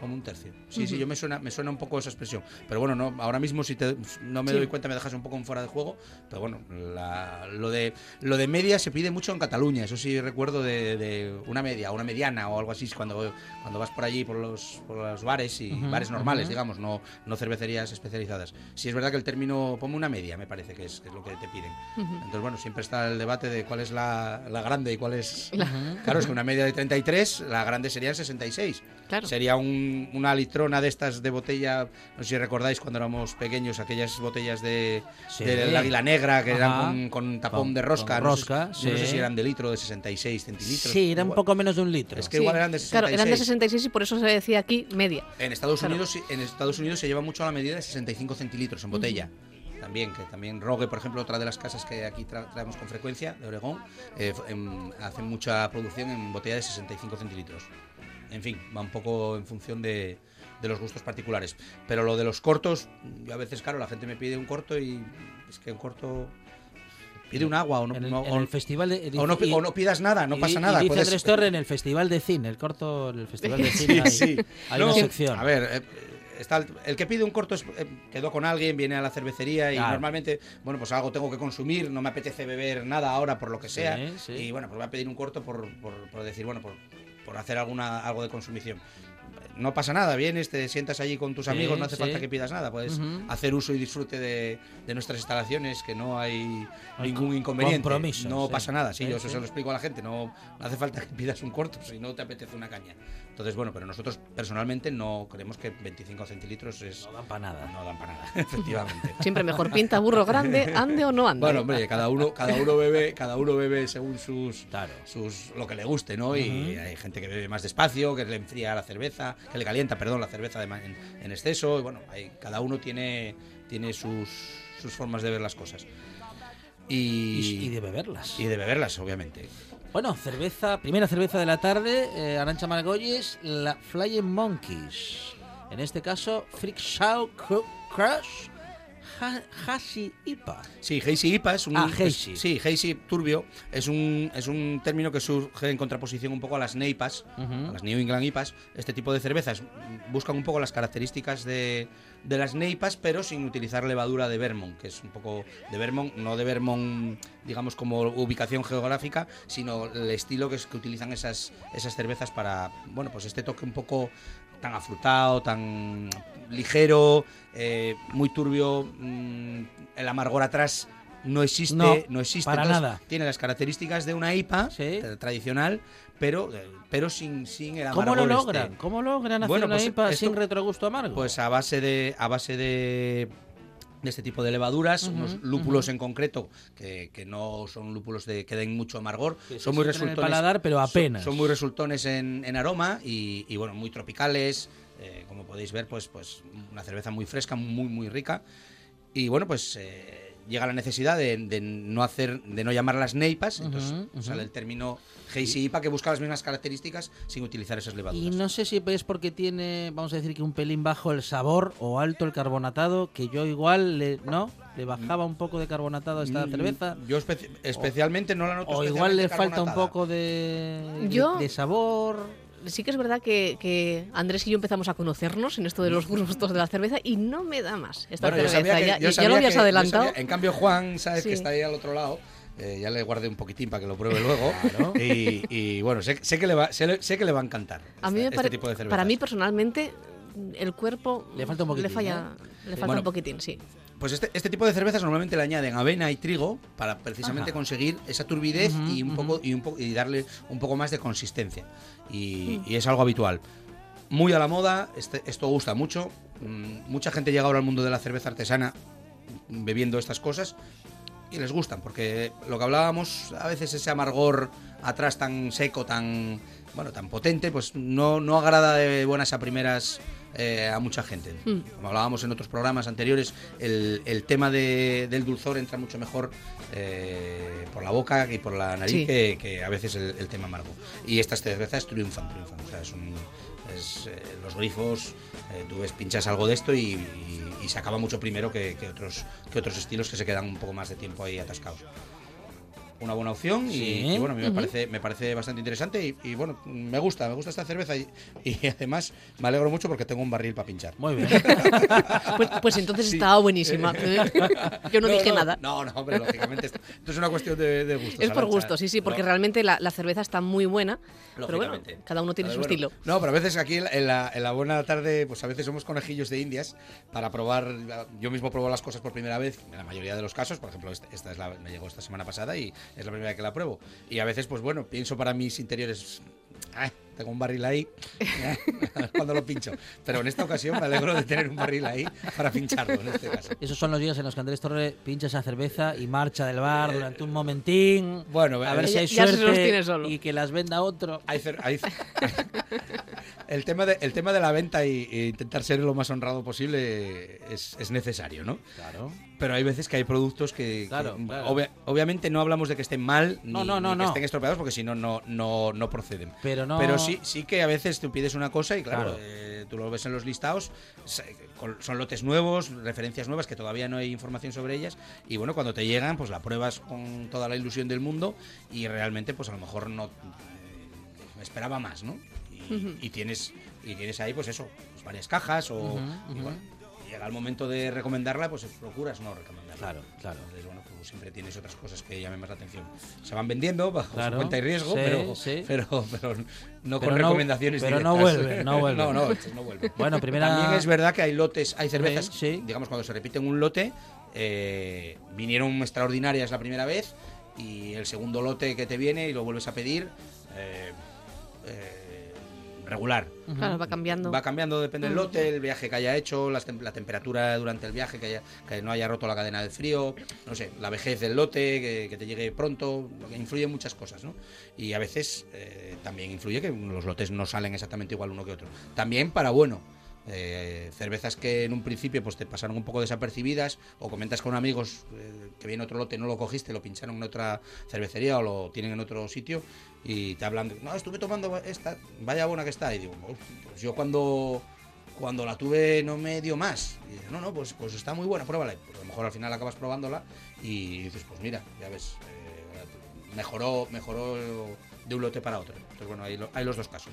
Como un tercio. Sí, sí, yo me suena, me suena un poco esa expresión. Pero bueno, no, ahora mismo si te, no me Sí. doy cuenta me dejas un poco en fuera de juego. Pero bueno, la- lo, de, lo de media se pide mucho en Cataluña. Eso sí recuerdo de, de una media, una mediana o algo así. Cuando, cuando vas por allí, por los, por los bares y bares normales, digamos, no, no cervecerías especializadas. Sí es verdad que el término, ponme una media, me parece que es, que es lo que te piden. Entonces, bueno, siempre está el debate de cuál es la, la grande y cuál es... La- Claro, es que una media de 33, la grande serían 66. Claro. Sería un- una litrona de estas de botella, no sé si recordáis cuando éramos pequeños, aquellas botellas de, Sí. del águila negra que Ajá. eran con, con tapón Con- de rosca. con no sé- rosca, no sé si eran de litro, de 66 centilitros. Sí, era un poco menos de un litro. Es que Sí. igual eran de 66. Claro, eran de 66 y por eso se decía aquí media. En Estados Claro. Unidos en Estados Unidos se lleva mucho a la medida de 65 centilitros en botella. También, que también Rogue, por ejemplo, otra de las casas que aquí tra- traemos con frecuencia, de Oregón, eh, hacen mucha producción en botella de 65 centilitros. En fin, va un poco en función de, de los gustos particulares. Pero lo de los cortos, yo a veces, claro, la gente me pide un corto y es que un corto pide un agua o no, En el, no- en el festival de, o no y- o no pidas nada, no y- pasa y nada. dice puedes- Andrés Torre en el festival de cine, el corto, en el festival de [laughs] cine hay, sí. hay No, una sección. A ver, eh, está el, el que pide un corto es- eh, quedó con alguien, viene a la cervecería y Claro. normalmente, bueno, pues algo tengo que consumir, no me apetece beber nada ahora por lo que sea. sí. Y bueno, pues voy a pedir un corto por, por, por decir, bueno, por, por hacer alguna algo de consumición. No pasa nada, vienes, te sientas allí con tus Sí, amigos, no hace sí. falta que pidas nada, puedes hacer uso y disfrute de, de nuestras instalaciones, que no hay ningún co- inconveniente. compromisos, no sí. pasa nada, sí, Sí, yo eso sí. se lo explico a la gente, no, no hace falta que pidas un corto si no te apetece una caña. Entonces, bueno, pero nosotros personalmente no creemos que 25 centilitros es... No dan para nada. No dan para nada, [laughs] efectivamente. Siempre mejor pinta burro grande, [laughs] ande o no ande. Bueno, hombre, cada uno, cada uno bebe, cada uno bebe según sus, Claro. sus lo que le guste, ¿no? Y hay gente que bebe más despacio, que le enfría la cerveza, que le calienta, perdón, la cerveza de en, en exceso. Y bueno, hay, cada uno tiene, tiene sus, sus formas de ver las cosas. Y, de beberlas. y de beberlas, obviamente. Bueno, cerveza, primera cerveza de la tarde, eh, Arancha Margolles, la Flying Monkeys. En este caso, Freak Show Cru- Crush Ha- IPA. Sí, Hazy IPA es un. Ah, es- hazy. sí, Hazy turbio es un, es un término que surge en contraposición un poco a las NEIPAs, a las New England IPAs. Este tipo de cervezas buscan un poco las características de, de las NEIPAs, pero sin utilizar levadura de Vermont, que es un poco de Vermont, no de Vermont, digamos, como ubicación geográfica, sino el estilo que, es, que utilizan esas, esas cervezas para, bueno, pues este toque un poco tan afrutado, tan ligero, eh, muy turbio, mm, el amargor atrás no existe, No, no, existe. para entonces, nada. Tiene las características de una IPA Sí. tra- tradicional, pero, eh, pero sin, sin el ¿Cómo lo amargor logran? este. ¿Cómo logran hacer Bueno, una pues IPA esto- sin retrogusto amargo? Pues a base de a base de de este tipo de levaduras, unos lúpulos en concreto que, que no son lúpulos de que den mucho amargor, son muy resultones, paladar, pero son- apenas. Son, muy resultones en, en aroma y, y, bueno, muy tropicales, eh, como podéis ver, pues pues una cerveza muy fresca, muy muy rica y bueno, pues eh, llega la necesidad de, de no hacer, de no llamarlas neipas, entonces ujú. sale el término IPA que busca las mismas características sin utilizar esas levaduras. Y no sé si es porque tiene, vamos a decir que un pelín bajo el sabor o alto el carbonatado, que yo igual le, no, le bajaba un poco de carbonatado a esta Mm, cerveza. Yo espe- especialmente no la noto O igual le falta un poco de, de- Yo- de sabor. Sí que es verdad que, que Andrés y yo empezamos a conocernos en esto de los gustos de la cerveza y no me da más esta Bueno, yo cerveza. sabía que- ya, yo ya sabía lo habías que- yo adelantado. sabía- en cambio, Juan, sabes Sí. que está ahí al otro lado. eh, ya le guardé un poquitín para que lo pruebe [laughs] luego. y, y, bueno, sé, sé que le va, sé, sé que le va a encantar A mí me este tipo de cervezas. para mí personalmente el cuerpo Le falta un poquitín, le falla, ¿no? le falta Bueno, un poquitín, sí. Pues este, este tipo de cervezas normalmente le añaden avena y trigo para precisamente Ajá. conseguir esa turbidez Ujú, y un poco y un poco y darle un poco más de consistencia. Mm. Y, es algo habitual. Muy a la moda, este- esto gusta mucho. Mm, mucha gente llega ahora al mundo de la cerveza artesana bebiendo estas cosas y les gustan, porque lo que hablábamos, a veces ese amargor atrás tan seco, tan bueno, tan potente, pues no, no agrada de buenas a primeras eh, a mucha gente. Mm. Como hablábamos en otros programas anteriores, el, el tema de- del dulzor entra mucho mejor eh, por la boca y por la nariz Sí. que, que a veces el, el tema amargo. Y estas cervezas triunfan, triunfan. O sea, es un- es, eh, los grifos, eh, tú ves, pinchas algo de esto y, y- y se acaba mucho primero que, que otros, que otros estilos que se quedan un poco más de tiempo ahí atascados. Una buena opción y, Sí. y bueno, a mí me, parece, me parece bastante interesante y, y bueno, me gusta, me gusta esta cerveza y, y [laughs] además me alegro mucho porque tengo un barril para pinchar. Muy bien. [laughs] Pues, pues entonces Sí. estaba buenísima. [laughs] Yo no, dije nada. No, no, hombre, lógicamente esto, esto es una cuestión de, de gustos. Es por gusto, sí, sí, porque No, realmente la, la cerveza está muy buena. Pero bueno, cada uno tiene su bueno, estilo. No, pero a veces aquí en la, en la- en la buena tarde, pues a veces somos conejillos de indias para probar. Yo mismo pruebo las cosas por primera vez, en la mayoría de los casos. Por ejemplo, esta, esta es la, me llegó esta semana pasada y es la primera vez que la pruebo. Y a veces, pues bueno, pienso para mis interiores. "Ay, tengo un barril ahí, ver [laughs] cuando lo pincho. Pero en esta ocasión me alegro de tener un barril ahí para pincharlo, en este caso. Esos son los días en los que Andrés Torre pincha esa cerveza y marcha del bar durante un momentín. Bueno, a ver eh, si hay Ya- suerte solo. y que las venda otro. Hay cer- hay- [laughs] el, tema de, el tema de la venta y, e intentar ser lo más honrado posible es, es necesario, ¿no? Claro. Pero hay veces que hay productos que, que Claro, claro. obvia- obviamente no hablamos de que estén mal ni, No, no, no, ni que no. estén estropeados porque si no, no, no, no proceden. Pero no. Pero sí, sí que a veces tú pides una cosa y claro, Claro. eh, tú lo ves en los listados, son lotes nuevos, referencias nuevas que todavía no hay información sobre ellas y bueno, cuando te llegan pues la pruebas con toda la ilusión del mundo y realmente pues a lo mejor no eh, esperaba más, ¿no? Y, tienes y tienes ahí pues eso, pues varias cajas o y bueno, llega el momento de recomendarla, pues procuras no recomendarla. Claro, claro. Entonces, bueno, siempre tienes otras cosas que llamen más la atención. Se van vendiendo bajo Claro, su cuenta y riesgo, sí, pero, sí. pero, pero no Pero con no- recomendaciones pero no directas. no [laughs] vuelven. no, no, estos no vuelven. Bueno, primera. También es verdad que hay lotes, hay cervezas, sí. digamos, cuando se repiten un lote, eh, vinieron extraordinarias la primera vez y el segundo lote que te viene y lo vuelves a pedir, eh, eh, regular. Claro, va cambiando. Va cambiando, depende del lote, el viaje que haya hecho, tem- la temperatura durante el viaje, que, haya- que no haya roto la cadena del frío, no sé, la vejez del lote, que, que te llegue pronto, influye en muchas cosas, ¿no? Y a veces eh, también influye que los lotes no salen exactamente igual uno que otro. También para bueno. Eh, cervezas que en un principio pues te pasaron un poco desapercibidas o comentas con amigos eh, que viene otro lote no lo cogiste lo pincharon en otra cervecería o lo tienen en otro sitio y te hablan de, no estuve tomando esta vaya buena que está y digo "Pues, yo cuando cuando la tuve no me dio más y dice, no no pues pues está muy buena pruébala pues, a lo mejor al final acabas probándola y dices pues mira ya ves eh, mejoró mejoró de un lote para otro entonces bueno hay, lo- hay los dos casos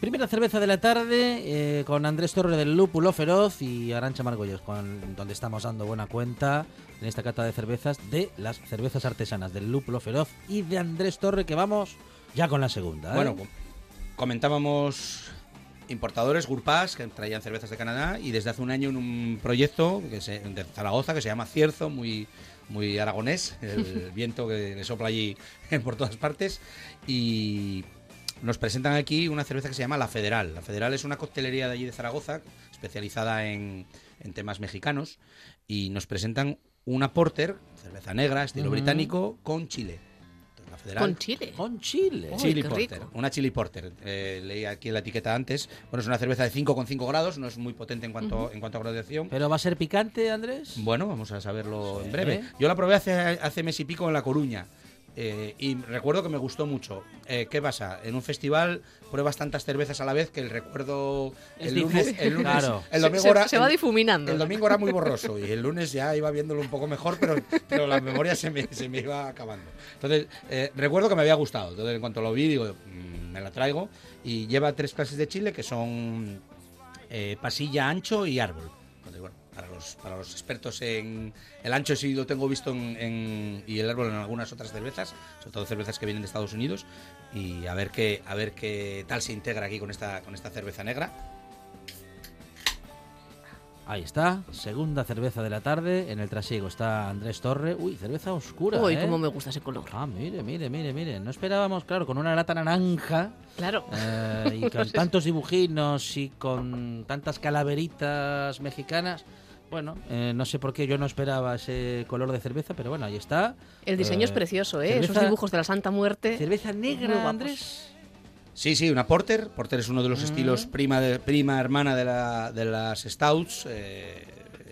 Primera cerveza de la tarde eh, con Andrés Torre del Lúpulo Feroz y Arancha Margolles, con, donde estamos dando buena cuenta en esta cata de cervezas de las cervezas artesanas del Lúpulo Feroz y de Andrés Torre, que vamos ya con la segunda. ¿eh? Bueno, com- comentábamos importadores, Gurpas, que traían cervezas de Canadá, y desde hace un año en un proyecto que se, de Zaragoza que se llama Cierzo, muy, muy aragonés, el [laughs] viento que le sopla allí por todas partes, y nos presentan aquí una cerveza que se llama La Federal. La Federal es una coctelería de allí de Zaragoza, especializada en, en temas mexicanos, y nos presentan una porter, cerveza negra, estilo británico, con chile. Entonces, la Federal, Con chile. Con chile. Uy, Chili Porter, rico. una Chili Porter. Eh, leí aquí en la etiqueta antes. Bueno, es una cerveza de 5,5 grados, no es muy potente en cuanto, en cuanto a graduación. ¿Pero va a ser picante, Andrés? Bueno, vamos a saberlo Sí. en breve. Yo la probé hace, hace mes y pico en La Coruña. Eh, y recuerdo que me gustó mucho. Eh, ¿Qué pasa? En un festival pruebas tantas cervezas a la vez que el recuerdo el lunes, el lunes- Claro. el Se- domingo se- era- se va el- difuminando. El domingo era muy borroso y el lunes ya iba viéndolo un poco mejor, pero, pero la memoria se me, se me iba acabando. Entonces, eh, recuerdo que me había gustado. Entonces, en cuanto lo vi, digo, "Mm, me la traigo. Y lleva tres clases de chile que son eh, pasilla, ancho y árbol. Para los, para los expertos en el ancho sí lo tengo visto en, en- y el árbol en algunas otras cervezas, sobre todo cervezas que vienen de Estados Unidos. Y a ver qué, a ver qué tal se integra aquí con esta, con esta cerveza negra. Ahí está, segunda cerveza de la tarde. En el trasiego está Andrés Torre. Uy, cerveza oscura. Uy, ¿eh? cómo me gusta ese color. Ah, mire, mire, mire, mire. No esperábamos, claro, con una lata naranja Claro. eh, y [laughs] con tantos dibujinos y con tantas calaveritas mexicanas. Bueno, eh, no sé por qué yo no esperaba ese color de cerveza, pero bueno, ahí está. El diseño es Eh, precioso, ¿eh? Esos cerveza- dibujos de la Santa Muerte. Cerveza negra. Andrés. Sí, sí, una Porter. Porter es uno de los Mm. estilos prima, de, prima hermana de, la- de las Stouts. eh,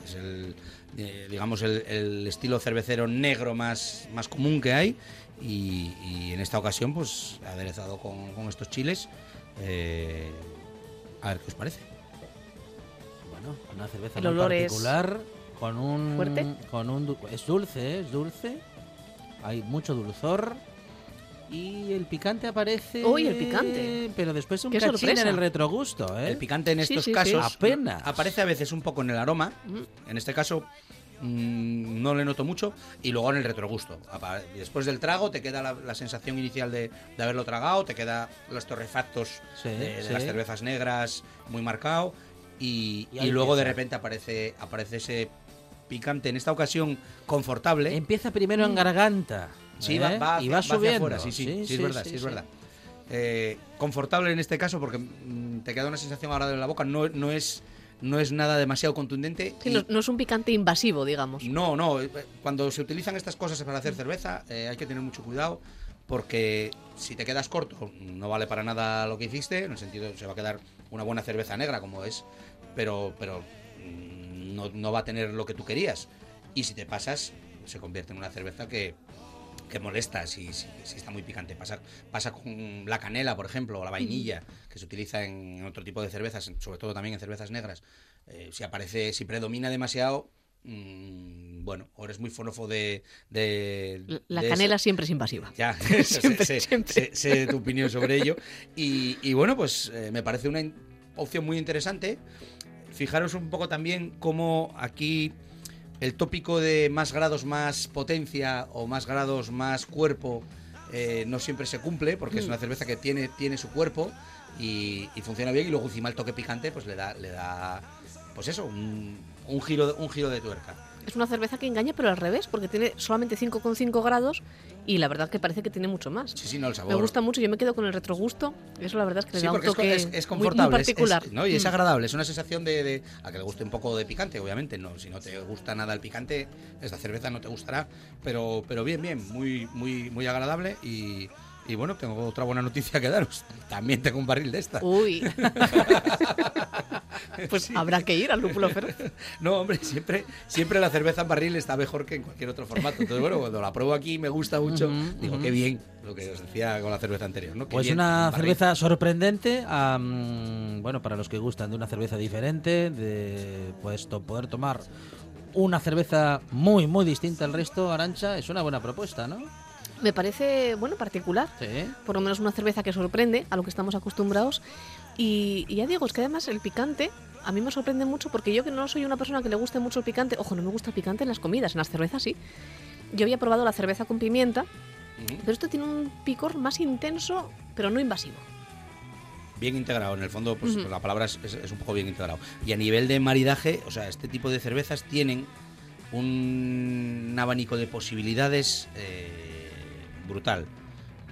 es el, eh, digamos, el, el estilo cervecero negro más, más común que hay. Y, y en esta ocasión, pues, aderezado con, con estos chiles. eh, a ver qué os parece. Bueno, una cerveza El muy olor es particular, con un fuerte. con un du- es dulce, ¿eh? es dulce. Hay mucho dulzor y el picante aparece. Uy, el picante. Pero después un Qué cachín sorpresa. en el retrogusto, ¿eh? El picante en Sí, estos sí, sí. casos Apenas. aparece a veces un poco en el aroma. Mm. En este caso mm, no le noto mucho. Y luego en el retrogusto. Después del trago te queda la, la sensación inicial de, de haberlo tragado, te queda los torrefactos Sí, de, de sí. las cervezas negras muy marcado. Y, Y y luego de empieza. repente aparece, aparece ese picante, en esta ocasión confortable. Empieza primero en garganta. Sí, ¿eh? va, va, y va hacia subiendo. afuera, sí, sí, sí, es verdad, sí, es verdad. Eh, confortable en este caso porque mm, te queda una sensación agradable en la boca, no, no, es, no es nada demasiado contundente. Sí, y- no, no es un picante invasivo, digamos. no, no, eh, cuando se utilizan estas cosas para hacer cerveza eh, hay que tener mucho cuidado porque si te quedas corto no vale para nada lo que hiciste, en el sentido se va a quedar una buena cerveza negra como es, pero, pero mm, no, no va a tener lo que tú querías. Y si te pasas, se convierte en una cerveza que, que molesta si, si, si está muy picante. Pasa, pasa con la canela, por ejemplo, o la vainilla, que se utiliza en otro tipo de cervezas, sobre todo también en cervezas negras. Eh, si aparece, si predomina demasiado, mm, bueno, o eres muy fonofo de... de La- de canela eso. siempre es invasiva. Ya, [laughs] [laughs] Siempre, sé, siempre. sé- sé tu opinión sobre ello. Y, y bueno, pues eh, me parece una opción muy interesante. Fijaros un poco también cómo aquí el tópico de más grados más potencia o más grados más cuerpo eh, no siempre se cumple porque es Mm. una cerveza que tiene, tiene su cuerpo y, y funciona bien y luego encima el toque picante pues le da, le da pues eso, un, un giro, un giro de tuerca. Es una cerveza que engaña, pero al revés, porque tiene solamente 5,5 grados y la verdad que parece que tiene mucho más. Sí, sí, no, el sabor. Me gusta mucho, yo me quedo con el retrogusto. Eso la verdad es que le Sí, da un es toque es, es confortable, muy, es- particular. es- ¿no? y es Mm. agradable, es una sensación de, de- a que le guste un poco de picante, obviamente, no, si no te gusta nada el picante, esta cerveza no te gustará, pero, pero bien, bien, muy, muy, muy agradable y, y bueno, tengo otra buena noticia que daros, también tengo un barril de esta. Uy. [laughs] pues habrá que ir al lúpulo feroz. [laughs] No, hombre, siempre, siempre la cerveza en barril está mejor que en cualquier otro formato. Entonces, bueno, cuando la pruebo aquí me gusta mucho, digo, qué bien, lo que os decía con la cerveza anterior, ¿no? Qué Pues bien, una cerveza sorprendente, am, bueno, para los que gustan de una cerveza diferente, de pues to- poder tomar una cerveza muy, muy distinta al resto, Arancha, es una buena propuesta, ¿no? Me parece, bueno, particular. Sí. Por lo menos una cerveza que sorprende a lo que estamos acostumbrados. Y, y ya digo, es que además el picante a mí me sorprende mucho porque yo que no soy una persona que le guste mucho el picante, ojo, no me gusta el picante en las comidas, en las cervezas sí. Yo había probado la cerveza con pimienta, pero esto tiene un picor más intenso, pero no invasivo. bien integrado. En el fondo, pues Ujú. la palabra es, es- es un poco bien integrado. Y a nivel de maridaje, o sea, este tipo de cervezas tienen un abanico de posibilidades eh, brutal.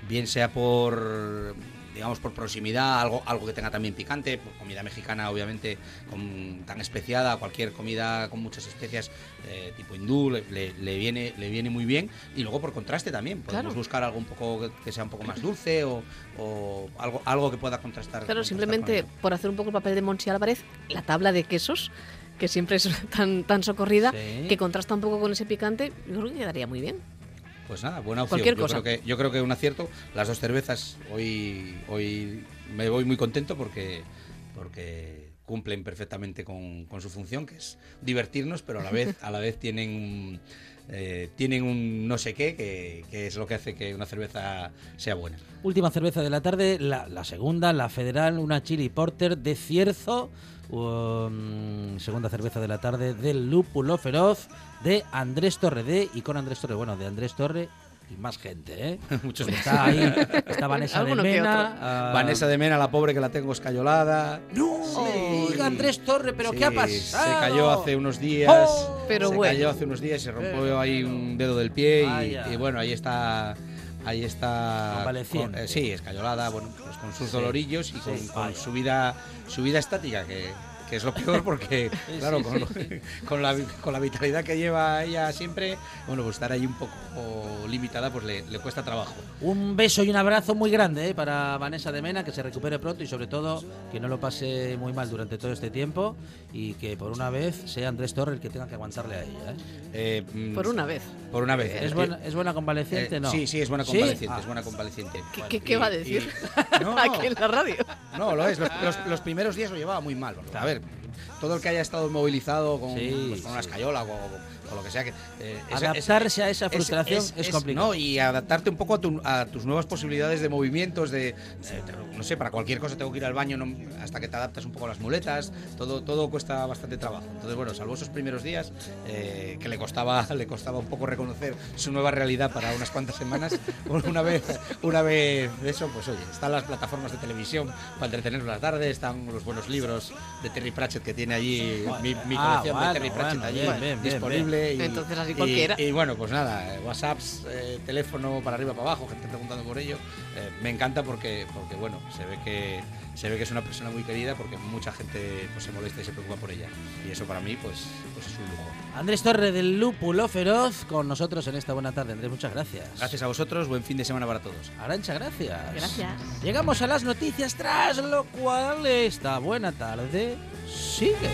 Bien sea por digamos por proximidad, algo, algo que tenga también picante, por comida mexicana obviamente con- tan especiada, cualquier comida con muchas especias eh, tipo hindú le, le- le viene, le viene muy bien y luego por contraste también, podemos Claro. buscar algo un poco que- sea un poco más dulce o, o algo, algo que pueda contrastar. Claro, contrastar simplemente por hacer un poco el papel de Monchi Álvarez, la tabla de quesos, que siempre es [laughs] tan, tan socorrida, Sí. que contrasta un poco con ese picante, yo creo que quedaría muy bien. Pues nada, buena opción. Cualquier yo, cosa. Creo que, yo creo que un acierto. Las dos cervezas hoy, hoy me voy muy contento porque, porque cumplen perfectamente con, con su función, que es divertirnos, pero a la vez, a la vez tienen un, eh, tienen un no sé qué, que, que es lo que hace que una cerveza sea buena. Última cerveza de la tarde, la, la segunda, la federal, una chili porter de cierzo. um, segunda cerveza de la tarde del lúpulo feroz de Andrés Torre de y con Andrés Torre, bueno, de Andrés Torre y más gente, ¿eh? [laughs] Muchos. Está ahí, está Vanessa de Mena. ah, Vanessa de Mena, la pobre que la tengo escayolada. ¡No! me diga Andrés Torre, ¿pero Sí, qué ha pasado? Se cayó hace unos días. ¡Oh! Pero se bueno. cayó hace unos días, se rompió ahí un dedo del pie y, y bueno, ahí está. Ahí está. Con- eh, sí, escayolada, bueno, pues con sus Sí, dolorillos y con, sí, con su vida, su vida estática, que, que es lo peor porque, [laughs] claro, sí, con, sí. [laughs] con la, con la vitalidad que lleva ella siempre, bueno, pues estar ahí un poco limitada, pues le, le cuesta trabajo. Un beso y un abrazo muy grande ¿eh? para Vanessa de Mena, que se recupere pronto y sobre todo que no lo pase muy mal durante todo este tiempo y que por una vez sea Andrés Torre el que tenga que aguantarle a ella. ¿eh? Eh, mm, Por una vez. Por una vez. ¿Es, buena, ¿Es buena convaleciente? Eh, no. Sí, sí, es buena ¿Sí? convaleciente, Ah. es buena convaleciente. ¿Qué, qué- y- va a y- decir? [laughs] No, Aquí en la radio. No, lo es. Los, los- los primeros días lo llevaba muy mal. A ver, todo el que haya estado movilizado con, Sí, pues, con una escayola o, o- lo que sea. Que, eh, esa- Adaptarse a esa frustración es complicado. No, y adaptarte un poco a, tu- a tus nuevas posibilidades de movimientos, de, eh, no sé, para cualquier cosa tengo que ir al baño no- hasta que te adaptas un poco a las muletas, todo, todo cuesta bastante trabajo. Entonces, bueno, salvo esos primeros días, eh, que le costaba, [laughs] le costaba un poco reconocer su nueva realidad para unas cuantas semanas, [laughs] una vez, una vez eso, pues oye, están las plataformas de televisión para entretenernos la tarde, están los buenos libros de Terry Pratchett que tiene allí, mi, mi Ah, colección bueno, de Terry Pratchett bueno, allí bien, bien, bien, Y, Entonces, así y- cualquiera. Y, bueno, pues nada, eh, WhatsApps, eh, teléfono para arriba, para abajo, gente preguntando por ello. Eh, me encanta porque, porque bueno, se ve que se ve que es una persona muy querida porque mucha gente pues, se molesta y se preocupa por ella. Y eso para mí pues, pues es un lujo. Andrés Torre del Lúpulo Feroz con nosotros en esta buena tarde. Andrés, muchas gracias. Gracias a vosotros, buen fin de semana para todos. Arancha, gracias. Gracias. Llegamos a las noticias, tras lo cual esta buena tarde sigue.